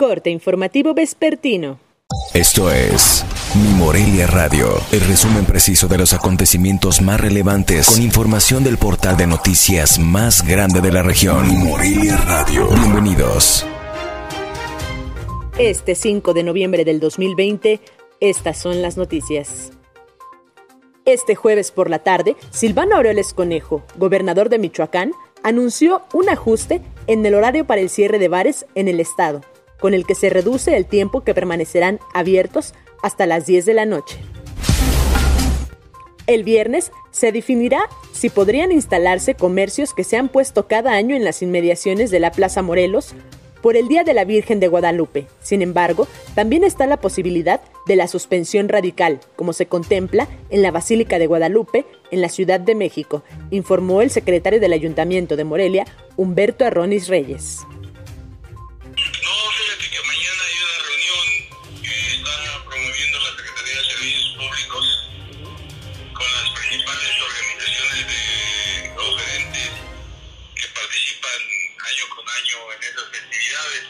Corte informativo vespertino. Esto es Mi Morelia Radio, el resumen preciso de los acontecimientos más relevantes con información del portal de noticias más grande de la región. Mi Morelia Radio. Bienvenidos. Este 5 de noviembre del 2020, estas son las noticias. Este jueves por la tarde, Silvano Aureoles Conejo, gobernador de Michoacán, anunció un ajuste en el horario para el cierre de bares en el estado con el que se reduce el tiempo que permanecerán abiertos hasta las 10 de la noche. El viernes se definirá si podrían instalarse comercios que se han puesto cada año en las inmediaciones de la Plaza Morelos por el Día de la Virgen de Guadalupe. Sin embargo, también está la posibilidad de la suspensión radical, como se contempla en la Basílica de Guadalupe, en la Ciudad de México, informó el secretario del Ayuntamiento de Morelia, Humberto Arronis Reyes hay una reunión eh, que está promoviendo la Secretaría de Servicios Públicos con las principales organizaciones de oferentes que participan año con año en esas festividades.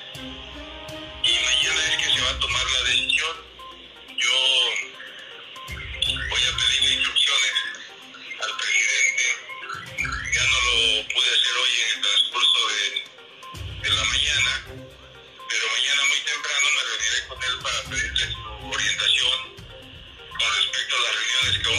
Y mañana es que se va a tomar la decisión. Yo voy a pedir instrucciones al presidente. Ya no lo pude hacer hoy en el transcurso de, de la mañana.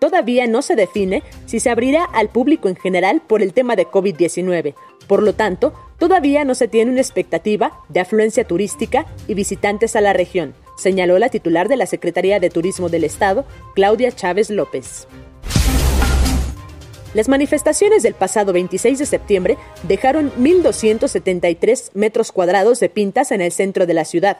todavía no se define si se abrirá al público en general por el tema de COVID-19. Por lo tanto, todavía no se tiene una expectativa de afluencia turística y visitantes a la región, señaló la titular de la Secretaría de Turismo del Estado, Claudia Chávez López. Las manifestaciones del pasado 26 de septiembre dejaron 1.273 metros cuadrados de pintas en el centro de la ciudad,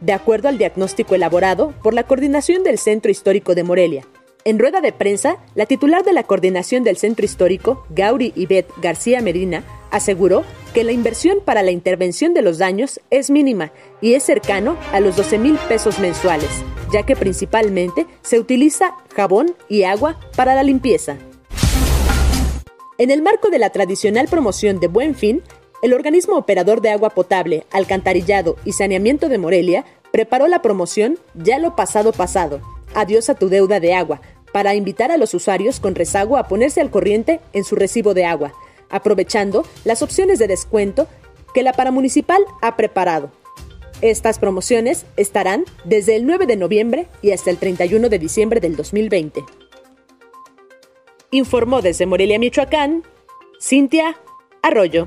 de acuerdo al diagnóstico elaborado por la Coordinación del Centro Histórico de Morelia. En rueda de prensa, la titular de la Coordinación del Centro Histórico, Gauri Ibet García Medina, aseguró que la inversión para la intervención de los daños es mínima y es cercano a los 12 mil pesos mensuales, ya que principalmente se utiliza jabón y agua para la limpieza. En el marco de la tradicional promoción de Buen Fin, el organismo operador de agua potable, alcantarillado y saneamiento de Morelia preparó la promoción Ya lo pasado pasado, Adiós a tu deuda de agua, para invitar a los usuarios con rezago a ponerse al corriente en su recibo de agua, aprovechando las opciones de descuento que la paramunicipal ha preparado. Estas promociones estarán desde el 9 de noviembre y hasta el 31 de diciembre del 2020. Informó desde Morelia, Michoacán, Cintia Arroyo.